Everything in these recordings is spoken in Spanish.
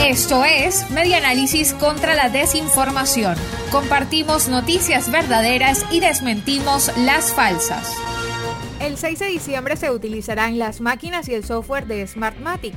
Esto es Media Análisis contra la Desinformación. Compartimos noticias verdaderas y desmentimos las falsas. El 6 de diciembre se utilizarán las máquinas y el software de Smartmatic.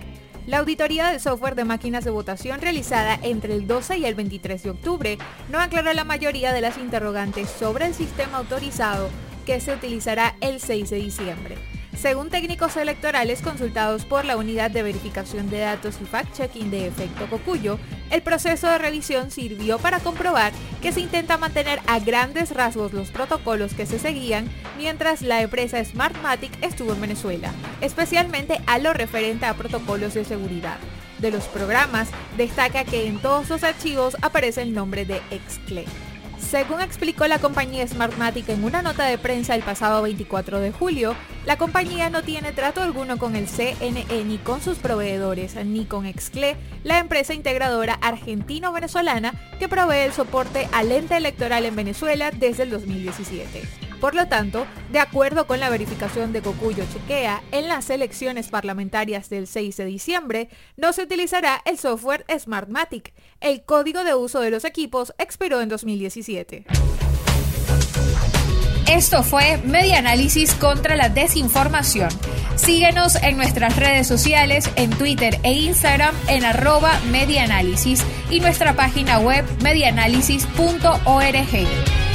La auditoría del software de máquinas de votación realizada entre el 12 y el 23 de octubre no aclaró la mayoría de las interrogantes sobre el sistema autorizado que se utilizará el 6 de diciembre. Según técnicos electorales consultados por la Unidad de Verificación de Datos y Fact-Checking de Efecto Cocuyo, el proceso de revisión sirvió para comprobar que se intenta mantener a grandes rasgos los protocolos que se seguían mientras la empresa Smartmatic estuvo en Venezuela, especialmente a lo referente a protocolos de seguridad. De los programas, destaca que en todos los archivos aparece el nombre de Excle. Según explicó la compañía Smartmatic en una nota de prensa el pasado 24 de julio, la compañía no tiene trato alguno con el CNE ni con sus proveedores, ni con Excle, la empresa integradora argentino-venezolana que provee el soporte al ente electoral en Venezuela desde el 2017. Por lo tanto, de acuerdo con la verificación de Cocuyo Chequea, en las elecciones parlamentarias del 6 de diciembre no se utilizará el software Smartmatic. El código de uso de los equipos expiró en 2017. Esto fue Media Análisis contra la Desinformación. Síguenos en nuestras redes sociales, en Twitter e Instagram en arroba y nuestra página web medianálisis.org.